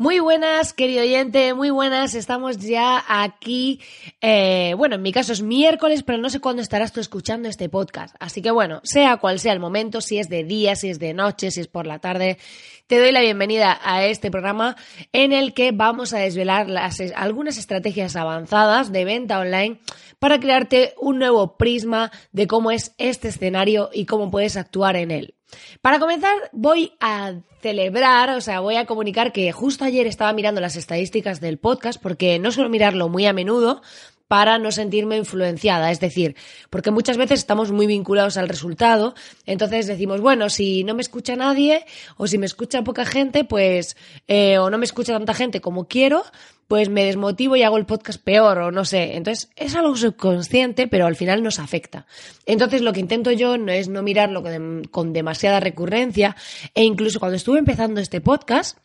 Muy buenas, querido oyente, muy buenas. Estamos ya aquí. Eh, bueno, en mi caso es miércoles, pero no sé cuándo estarás tú escuchando este podcast. Así que bueno, sea cual sea el momento, si es de día, si es de noche, si es por la tarde, te doy la bienvenida a este programa en el que vamos a desvelar algunas estrategias avanzadas de venta online para crearte un nuevo prisma de cómo es este escenario y cómo puedes actuar en él. Para comenzar, voy a celebrar, o sea, voy a comunicar que justo ayer estaba mirando las estadísticas del podcast, porque no suelo mirarlo muy a menudo, para no sentirme influenciada. Es decir, porque muchas veces estamos muy vinculados al resultado, entonces decimos, bueno, si no me escucha nadie o si me escucha poca gente, pues, eh, o no me escucha tanta gente como quiero, pues me desmotivo y hago el podcast peor o no sé. Entonces es algo subconsciente, pero al final nos afecta. Entonces lo que intento yo no es no mirarlo con demasiada recurrencia e incluso cuando estuve empezando este podcast,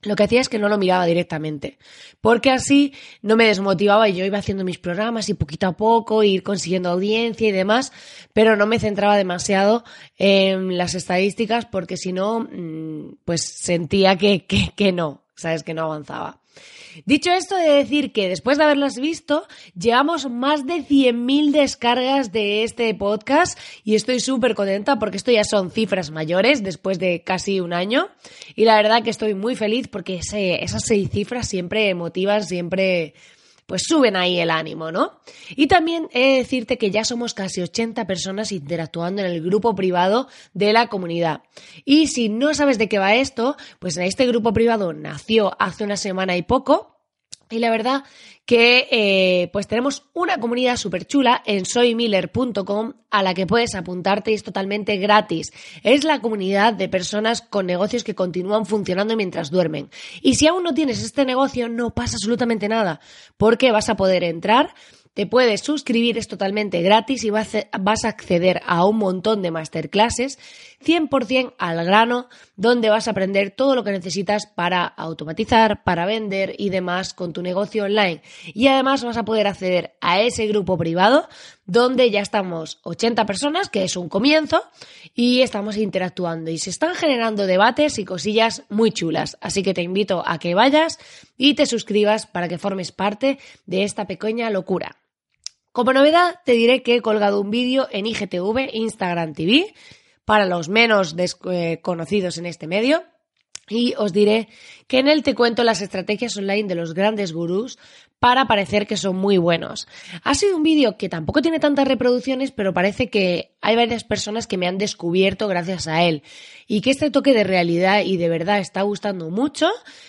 lo que hacía es que no lo miraba directamente, porque así no me desmotivaba y yo iba haciendo mis programas y poquito a poco ir consiguiendo audiencia y demás, pero no me centraba demasiado en las estadísticas porque si no, mm, pues sentía que, que, que no, sabes, que no avanzaba. Dicho esto, de decir que después de haberlas visto, llevamos más de 100.000 descargas de este podcast y estoy súper contenta porque esto ya son cifras mayores después de casi un año. Y la verdad que estoy muy feliz porque esas seis cifras siempre motivan, siempre pues suben ahí el ánimo, ¿no? Y también he de decirte que ya somos casi 80 personas interactuando en el grupo privado de la comunidad. Y si no sabes de qué va esto, pues en este grupo privado nació hace una semana y poco y la verdad que eh, pues tenemos una comunidad súper chula en soymiller.com a la que puedes apuntarte y es totalmente gratis. Es la comunidad de personas con negocios que continúan funcionando mientras duermen. Y si aún no tienes este negocio, no pasa absolutamente nada, porque vas a poder entrar te puedes suscribir, es totalmente gratis y vas a acceder a un montón de masterclasses 100% al grano, donde vas a aprender todo lo que necesitas para automatizar, para vender y demás con tu negocio online. Y además vas a poder acceder a ese grupo privado donde ya estamos 80 personas, que es un comienzo, y estamos interactuando y se están generando debates y cosillas muy chulas. Así que te invito a que vayas y te suscribas para que formes parte de esta pequeña locura. Como novedad, te diré que he colgado un vídeo en IGTV, Instagram TV, para los menos eh, conocidos en este medio. Y os diré que en él te cuento las estrategias online de los grandes gurús para parecer que son muy buenos. Ha sido un vídeo que tampoco tiene tantas reproducciones, pero parece que hay varias personas que me han descubierto gracias a él. Y que este toque de realidad y de verdad está gustando mucho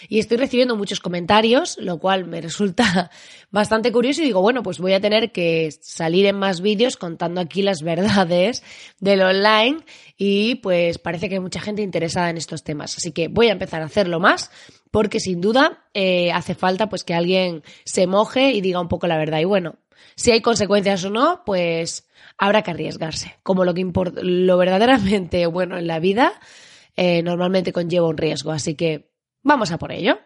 y estoy recibiendo muchos comentarios, lo cual me resulta bastante curioso y digo, bueno, pues voy a tener que salir en más vídeos contando aquí las verdades del online y pues parece que hay mucha gente interesada en estos temas, así que voy a empezar a hacerlo más porque sin duda eh, hace falta pues que alguien se moje y diga un poco la verdad y bueno, si hay consecuencias o no, pues habrá que arriesgarse. Como lo que importa, lo verdaderamente bueno en la vida eh, normalmente conlleva un riesgo. Así que vamos a por ello.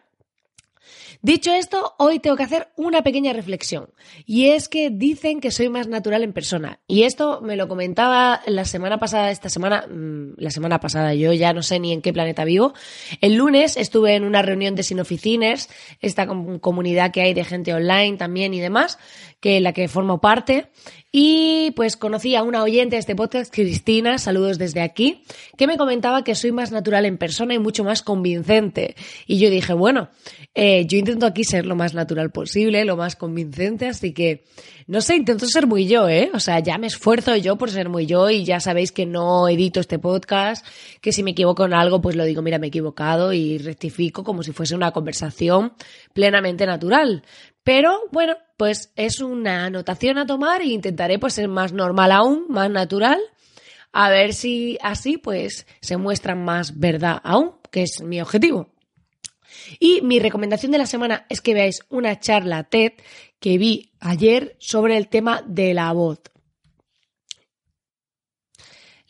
Dicho esto, hoy tengo que hacer una pequeña reflexión. Y es que dicen que soy más natural en persona. Y esto me lo comentaba la semana pasada, esta semana, mm, la semana pasada, yo ya no sé ni en qué planeta vivo. El lunes estuve en una reunión de Sinoficines, esta comunidad que hay de gente online también y demás, que la que formo parte. Y pues conocí a una oyente de este podcast, Cristina, saludos desde aquí, que me comentaba que soy más natural en persona y mucho más convincente. Y yo dije, bueno, eh, yo intento aquí ser lo más natural posible, lo más convincente, así que, no sé, intento ser muy yo, ¿eh? O sea, ya me esfuerzo yo por ser muy yo y ya sabéis que no edito este podcast, que si me equivoco en algo, pues lo digo, mira, me he equivocado y rectifico como si fuese una conversación plenamente natural. Pero bueno, pues es una anotación a tomar e intentaré pues ser más normal aún, más natural, a ver si así pues se muestra más verdad aún, que es mi objetivo. Y mi recomendación de la semana es que veáis una charla TED que vi ayer sobre el tema de la voz.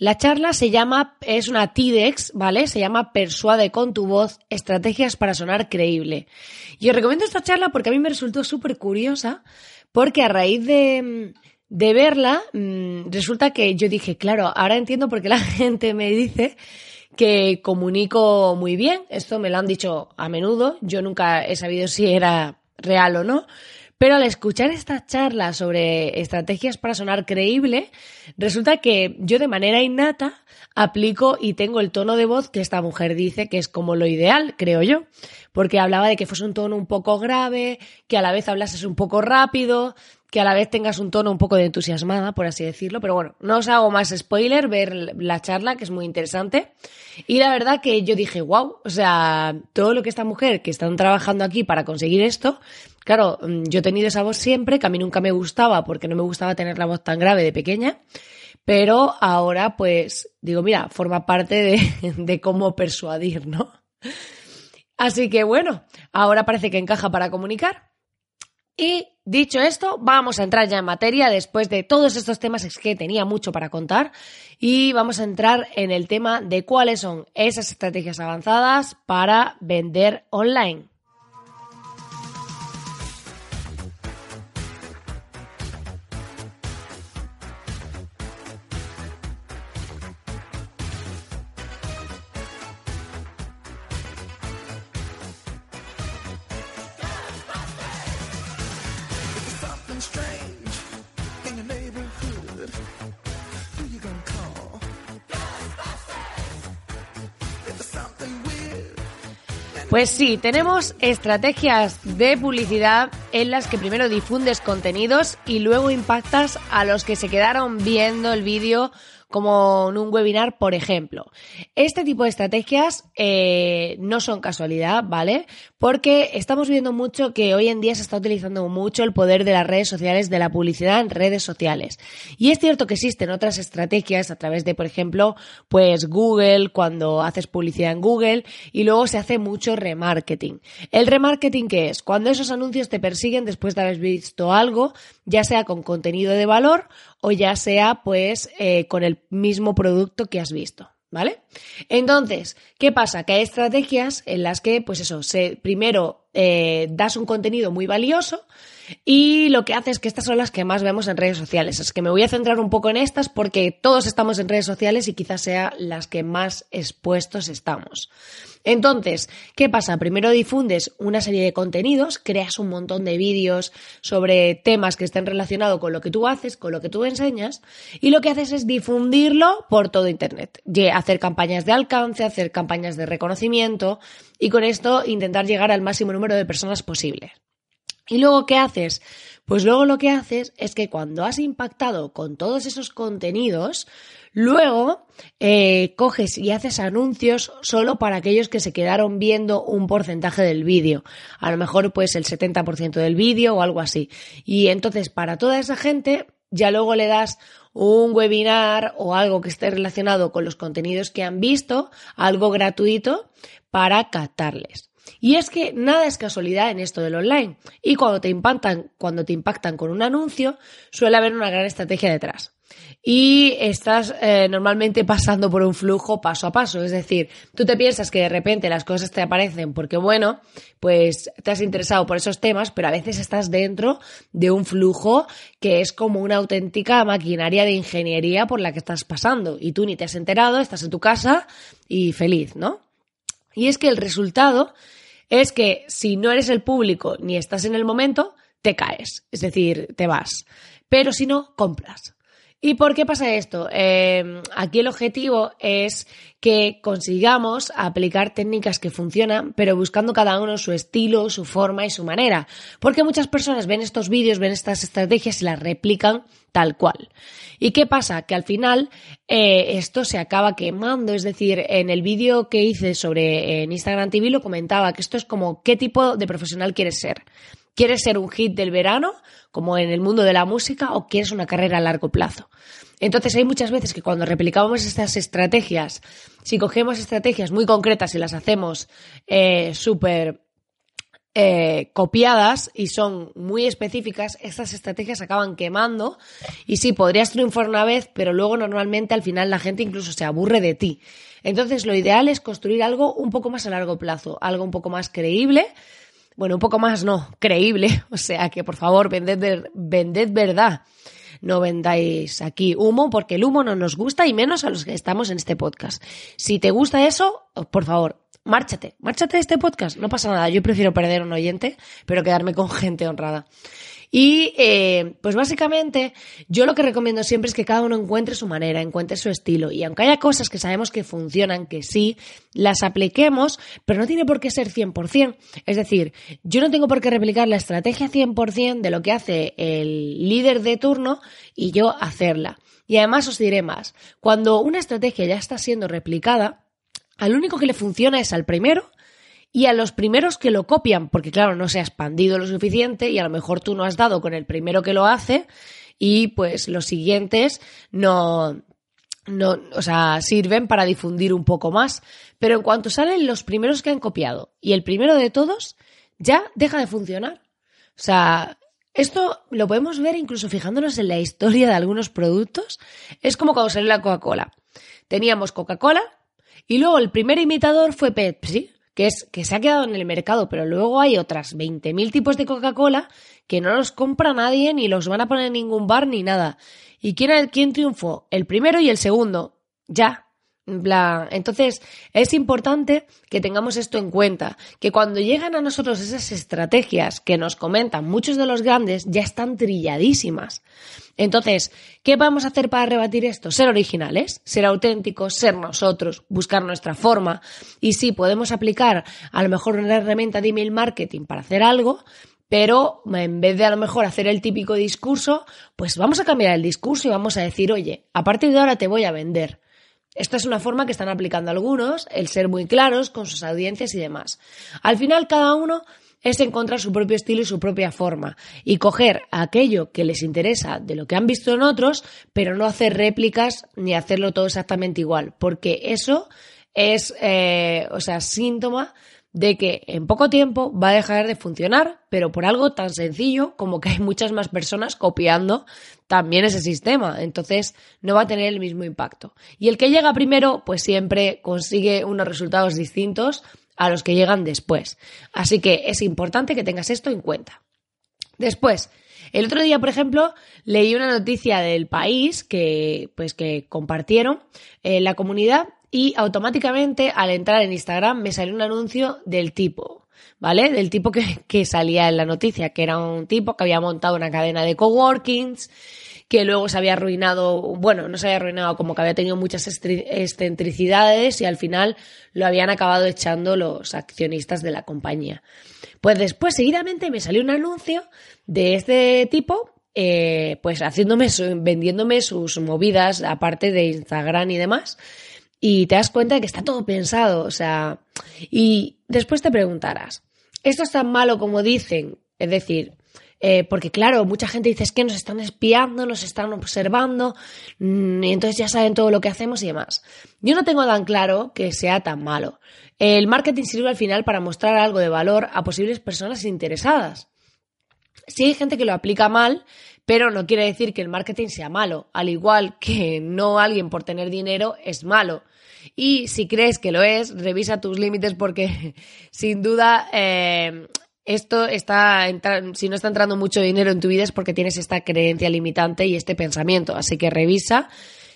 La charla se llama, es una TEDx, ¿vale? Se llama Persuade con tu voz, estrategias para sonar creíble. Y os recomiendo esta charla porque a mí me resultó súper curiosa, porque a raíz de, de verla, mm, resulta que yo dije, claro, ahora entiendo por qué la gente me dice que comunico muy bien. Esto me lo han dicho a menudo. Yo nunca he sabido si era real o no. Pero al escuchar esta charla sobre estrategias para sonar creíble, resulta que yo de manera innata aplico y tengo el tono de voz que esta mujer dice que es como lo ideal, creo yo. Porque hablaba de que fuese un tono un poco grave, que a la vez hablases un poco rápido, que a la vez tengas un tono un poco de entusiasmada, por así decirlo. Pero bueno, no os hago más spoiler, ver la charla, que es muy interesante. Y la verdad que yo dije, wow, o sea, todo lo que esta mujer que están trabajando aquí para conseguir esto, claro, mm, yo he tenido esa voz siempre, que a mí nunca me gustaba porque no me gustaba tener la voz tan grave de pequeña. Pero ahora, pues, digo, mira, forma parte de, de cómo persuadir, ¿no? Así que bueno, ahora parece que encaja para comunicar. Y dicho esto, vamos a entrar ya en materia. Después de todos estos temas es que tenía mucho para contar y vamos a entrar en el tema de cuáles son esas estrategias avanzadas para vender online. Pues sí, tenemos estrategias de publicidad en las que primero difundes contenidos y luego impactas a los que se quedaron viendo el vídeo como en un webinar, por ejemplo. Este tipo de estrategias eh, no son casualidad, ¿vale? Porque estamos viendo mucho que hoy en día se está utilizando mucho el poder de las redes sociales, de la publicidad en redes sociales. Y es cierto que existen otras estrategias a través de, por ejemplo, pues Google, cuando haces publicidad en Google, y luego se hace mucho remarketing. ¿El remarketing qué es? Cuando esos anuncios te persiguen después de haber visto algo, ya sea con contenido de valor o ya sea pues eh, con el mismo producto que has visto. ¿Vale? Entonces, ¿qué pasa? Que hay estrategias en las que, pues eso, se, primero eh, das un contenido muy valioso y lo que hace es que estas son las que más vemos en redes sociales. Es que me voy a centrar un poco en estas porque todos estamos en redes sociales y quizás sea las que más expuestos estamos. Entonces, ¿qué pasa? Primero difundes una serie de contenidos, creas un montón de vídeos sobre temas que estén relacionados con lo que tú haces, con lo que tú enseñas, y lo que haces es difundirlo por todo Internet. Hacer campañas de alcance, hacer campañas de reconocimiento, y con esto intentar llegar al máximo número de personas posible. ¿Y luego qué haces? Pues luego lo que haces es que cuando has impactado con todos esos contenidos, luego eh, coges y haces anuncios solo para aquellos que se quedaron viendo un porcentaje del vídeo. A lo mejor pues el 70% del vídeo o algo así. Y entonces para toda esa gente ya luego le das un webinar o algo que esté relacionado con los contenidos que han visto, algo gratuito para captarles. Y es que nada es casualidad en esto del online. Y cuando te impactan, cuando te impactan con un anuncio, suele haber una gran estrategia detrás. Y estás eh, normalmente pasando por un flujo paso a paso. Es decir, tú te piensas que de repente las cosas te aparecen porque, bueno, pues te has interesado por esos temas, pero a veces estás dentro de un flujo que es como una auténtica maquinaria de ingeniería por la que estás pasando. Y tú ni te has enterado, estás en tu casa y feliz, ¿no? Y es que el resultado es que si no eres el público ni estás en el momento, te caes, es decir, te vas. Pero si no, compras. ¿Y por qué pasa esto? Eh, aquí el objetivo es que consigamos aplicar técnicas que funcionan, pero buscando cada uno su estilo, su forma y su manera. Porque muchas personas ven estos vídeos, ven estas estrategias y las replican tal cual. ¿Y qué pasa? Que al final eh, esto se acaba quemando. Es decir, en el vídeo que hice sobre en Instagram TV lo comentaba que esto es como qué tipo de profesional quieres ser. ¿Quieres ser un hit del verano, como en el mundo de la música, o quieres una carrera a largo plazo? Entonces hay muchas veces que cuando replicamos estas estrategias, si cogemos estrategias muy concretas y las hacemos eh, súper eh, copiadas y son muy específicas, estas estrategias acaban quemando y sí, podrías triunfar una vez, pero luego normalmente al final la gente incluso se aburre de ti. Entonces lo ideal es construir algo un poco más a largo plazo, algo un poco más creíble, bueno, un poco más no, creíble. O sea que por favor, vended, vended verdad. No vendáis aquí humo porque el humo no nos gusta y menos a los que estamos en este podcast. Si te gusta eso, por favor, márchate, márchate de este podcast. No pasa nada. Yo prefiero perder un oyente, pero quedarme con gente honrada. Y eh, pues básicamente yo lo que recomiendo siempre es que cada uno encuentre su manera, encuentre su estilo. Y aunque haya cosas que sabemos que funcionan, que sí, las apliquemos, pero no tiene por qué ser 100%. Es decir, yo no tengo por qué replicar la estrategia 100% de lo que hace el líder de turno y yo hacerla. Y además os diré más, cuando una estrategia ya está siendo replicada, al único que le funciona es al primero y a los primeros que lo copian, porque claro, no se ha expandido lo suficiente y a lo mejor tú no has dado con el primero que lo hace y pues los siguientes no, no, o sea, sirven para difundir un poco más. Pero en cuanto salen los primeros que han copiado y el primero de todos, ya deja de funcionar. O sea, esto lo podemos ver incluso fijándonos en la historia de algunos productos. Es como cuando salió la Coca-Cola. Teníamos Coca-Cola y luego el primer imitador fue Pepsi que es que se ha quedado en el mercado, pero luego hay otras 20.000 tipos de Coca-Cola que no los compra nadie ni los van a poner en ningún bar ni nada. ¿Y quién, quién triunfó? El primero y el segundo. Ya. Entonces, es importante que tengamos esto en cuenta, que cuando llegan a nosotros esas estrategias que nos comentan muchos de los grandes, ya están trilladísimas. Entonces, ¿qué vamos a hacer para rebatir esto? Ser originales, ser auténticos, ser nosotros, buscar nuestra forma. Y sí, podemos aplicar a lo mejor una herramienta de email marketing para hacer algo, pero en vez de a lo mejor hacer el típico discurso, pues vamos a cambiar el discurso y vamos a decir, oye, a partir de ahora te voy a vender. Esta es una forma que están aplicando algunos, el ser muy claros con sus audiencias y demás. Al final, cada uno es encontrar su propio estilo y su propia forma y coger aquello que les interesa de lo que han visto en otros, pero no hacer réplicas ni hacerlo todo exactamente igual, porque eso es, eh, o sea, síntoma de que en poco tiempo va a dejar de funcionar, pero por algo tan sencillo como que hay muchas más personas copiando también ese sistema, entonces no va a tener el mismo impacto. Y el que llega primero, pues siempre consigue unos resultados distintos a los que llegan después. Así que es importante que tengas esto en cuenta. Después, el otro día, por ejemplo, leí una noticia del país que, pues, que compartieron en la comunidad y automáticamente al entrar en Instagram me salió un anuncio del tipo, ¿vale? Del tipo que, que salía en la noticia, que era un tipo que había montado una cadena de coworkings que luego se había arruinado, bueno, no se había arruinado, como que había tenido muchas excentricidades y al final lo habían acabado echando los accionistas de la compañía. Pues después, seguidamente, me salió un anuncio de este tipo, eh, pues haciéndome, vendiéndome sus movidas, aparte de Instagram y demás, y te das cuenta de que está todo pensado, o sea, y después te preguntarás, ¿esto es tan malo como dicen? Es decir, eh, porque claro, mucha gente dice es que nos están espiando, nos están observando, mm, y entonces ya saben todo lo que hacemos y demás. Yo no tengo tan claro que sea tan malo. El marketing sirve al final para mostrar algo de valor a posibles personas interesadas. Si hay gente que lo aplica mal, pero no quiere decir que el marketing sea malo, al igual que no alguien por tener dinero es malo. Y si crees que lo es, revisa tus límites porque sin duda eh, esto está, si no está entrando mucho dinero en tu vida es porque tienes esta creencia limitante y este pensamiento. Así que revisa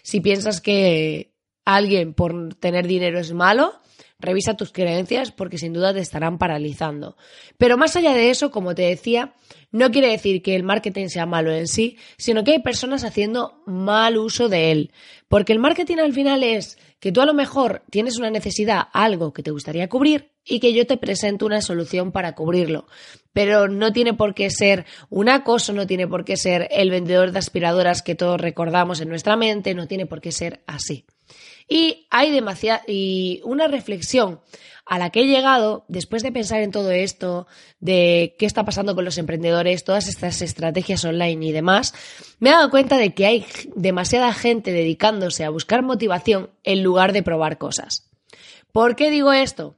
si piensas que alguien por tener dinero es malo, revisa tus creencias porque sin duda te estarán paralizando. Pero más allá de eso, como te decía, no quiere decir que el marketing sea malo en sí, sino que hay personas haciendo mal uso de él. Porque el marketing al final es que tú a lo mejor tienes una necesidad, algo que te gustaría cubrir, y que yo te presento una solución para cubrirlo. Pero no tiene por qué ser un acoso, no tiene por qué ser el vendedor de aspiradoras que todos recordamos en nuestra mente, no tiene por qué ser así. Y hay demasiada, y una reflexión a la que he llegado después de pensar en todo esto, de qué está pasando con los emprendedores, todas estas estrategias online y demás, me he dado cuenta de que hay demasiada gente dedicándose a buscar motivación en lugar de probar cosas. ¿Por qué digo esto?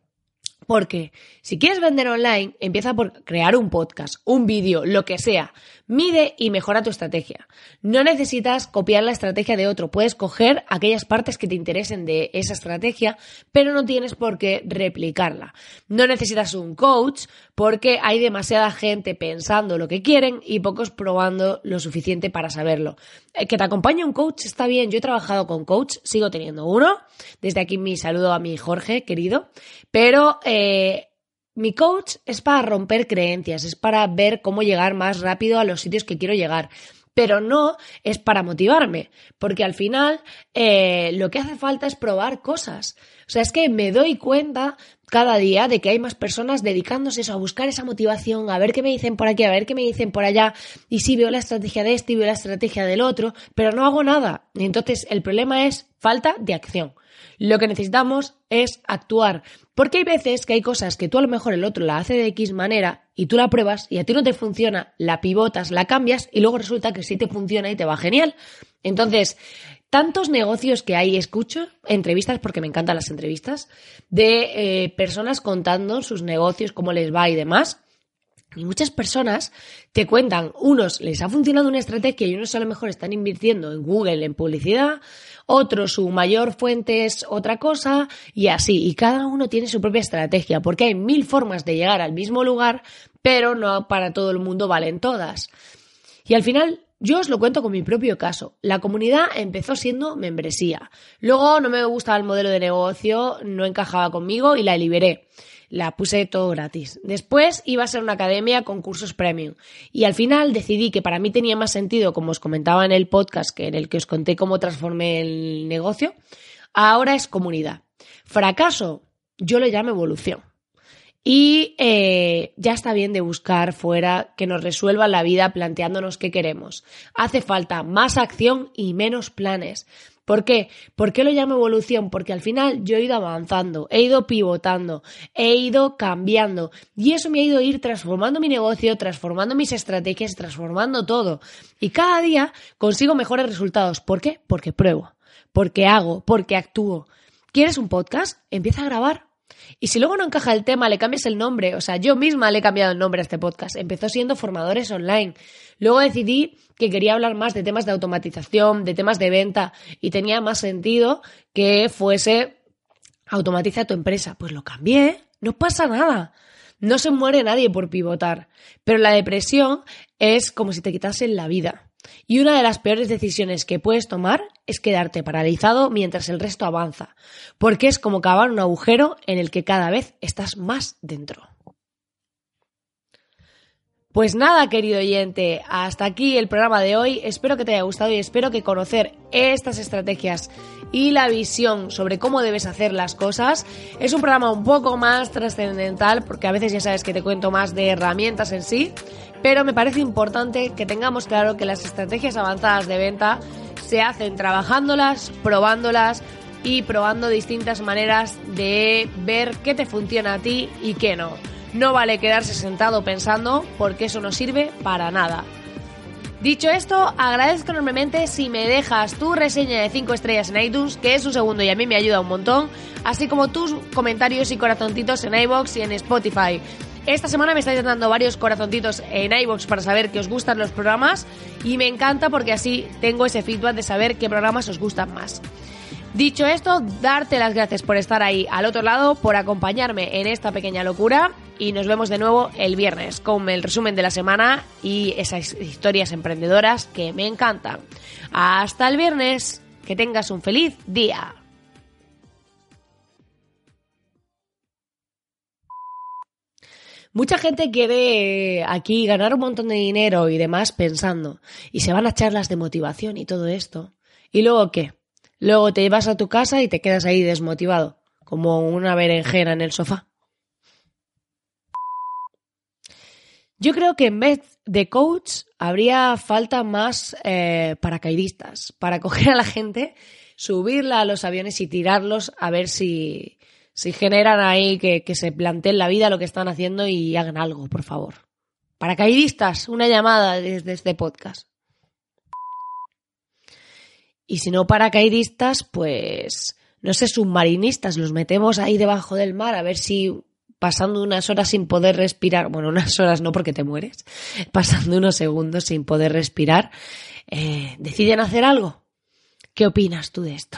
Porque si quieres vender online, empieza por crear un podcast, un vídeo, lo que sea. Mide y mejora tu estrategia. No necesitas copiar la estrategia de otro. Puedes coger aquellas partes que te interesen de esa estrategia, pero no tienes por qué replicarla. No necesitas un coach porque hay demasiada gente pensando lo que quieren y pocos probando lo suficiente para saberlo. Eh, que te acompañe un coach está bien. Yo he trabajado con coach, sigo teniendo uno. Desde aquí mi saludo a mi Jorge, querido. Pero eh, mi coach es para romper creencias, es para ver cómo llegar más rápido a los sitios que quiero llegar, pero no es para motivarme, porque al final eh, lo que hace falta es probar cosas. O sea, es que me doy cuenta cada día de que hay más personas dedicándose a buscar esa motivación, a ver qué me dicen por aquí, a ver qué me dicen por allá, y sí veo la estrategia de este y veo la estrategia del otro, pero no hago nada. Y entonces el problema es falta de acción. Lo que necesitamos es actuar. Porque hay veces que hay cosas que tú a lo mejor el otro la hace de X manera y tú la pruebas y a ti no te funciona, la pivotas, la cambias y luego resulta que sí te funciona y te va genial. Entonces, tantos negocios que hay, escucho entrevistas, porque me encantan las entrevistas, de eh, personas contando sus negocios, cómo les va y demás. Y muchas personas te cuentan, unos les ha funcionado una estrategia y unos a lo mejor están invirtiendo en Google, en publicidad, otros su mayor fuente es otra cosa y así. Y cada uno tiene su propia estrategia, porque hay mil formas de llegar al mismo lugar, pero no para todo el mundo valen todas. Y al final yo os lo cuento con mi propio caso. La comunidad empezó siendo membresía. Luego no me gustaba el modelo de negocio, no encajaba conmigo y la liberé la puse todo gratis. Después iba a ser una academia con cursos premium. Y al final decidí que para mí tenía más sentido, como os comentaba en el podcast que en el que os conté cómo transformé el negocio, ahora es comunidad. Fracaso, yo le llamo evolución. Y eh, ya está bien de buscar fuera que nos resuelva la vida planteándonos qué queremos. Hace falta más acción y menos planes. ¿Por qué? ¿Por qué lo llamo evolución? Porque al final yo he ido avanzando, he ido pivotando, he ido cambiando y eso me ha ido a ir transformando mi negocio, transformando mis estrategias, transformando todo. Y cada día consigo mejores resultados. ¿Por qué? Porque pruebo, porque hago, porque actúo. ¿Quieres un podcast? Empieza a grabar. Y si luego no encaja el tema, le cambias el nombre. O sea, yo misma le he cambiado el nombre a este podcast. Empezó siendo formadores online. Luego decidí que quería hablar más de temas de automatización, de temas de venta, y tenía más sentido que fuese automatiza tu empresa. Pues lo cambié, no pasa nada. No se muere nadie por pivotar. Pero la depresión es como si te quitasen la vida. Y una de las peores decisiones que puedes tomar es quedarte paralizado mientras el resto avanza, porque es como cavar un agujero en el que cada vez estás más dentro. Pues nada, querido oyente, hasta aquí el programa de hoy. Espero que te haya gustado y espero que conocer estas estrategias y la visión sobre cómo debes hacer las cosas es un programa un poco más trascendental porque a veces ya sabes que te cuento más de herramientas en sí, pero me parece importante que tengamos claro que las estrategias avanzadas de venta se hacen trabajándolas, probándolas y probando distintas maneras de ver qué te funciona a ti y qué no. No vale quedarse sentado pensando porque eso no sirve para nada. Dicho esto, agradezco enormemente si me dejas tu reseña de 5 estrellas en iTunes, que es un segundo y a mí me ayuda un montón, así como tus comentarios y corazoncitos en iBox y en Spotify. Esta semana me estáis dando varios corazoncitos en iBox para saber que os gustan los programas y me encanta porque así tengo ese feedback de saber qué programas os gustan más. Dicho esto, darte las gracias por estar ahí al otro lado, por acompañarme en esta pequeña locura y nos vemos de nuevo el viernes con el resumen de la semana y esas historias emprendedoras que me encantan. Hasta el viernes, que tengas un feliz día. Mucha gente quiere aquí ganar un montón de dinero y demás pensando, y se van a charlas de motivación y todo esto. ¿Y luego qué? Luego te vas a tu casa y te quedas ahí desmotivado, como una berenjena en el sofá. Yo creo que en vez de coach habría falta más eh, paracaidistas para coger a la gente, subirla a los aviones y tirarlos a ver si, si generan ahí que, se planteen la vida lo que están haciendo y hagan algo, por favor. Paracaidistas, una llamada desde este podcast. Y si no paracaidistas, pues no sé, submarinistas, los metemos ahí debajo del mar a ver si pasando unas horas sin poder respirar, bueno, unas horas no porque te mueres, pasando unos segundos sin poder respirar, eh, deciden hacer algo. ¿Qué opinas tú de esto?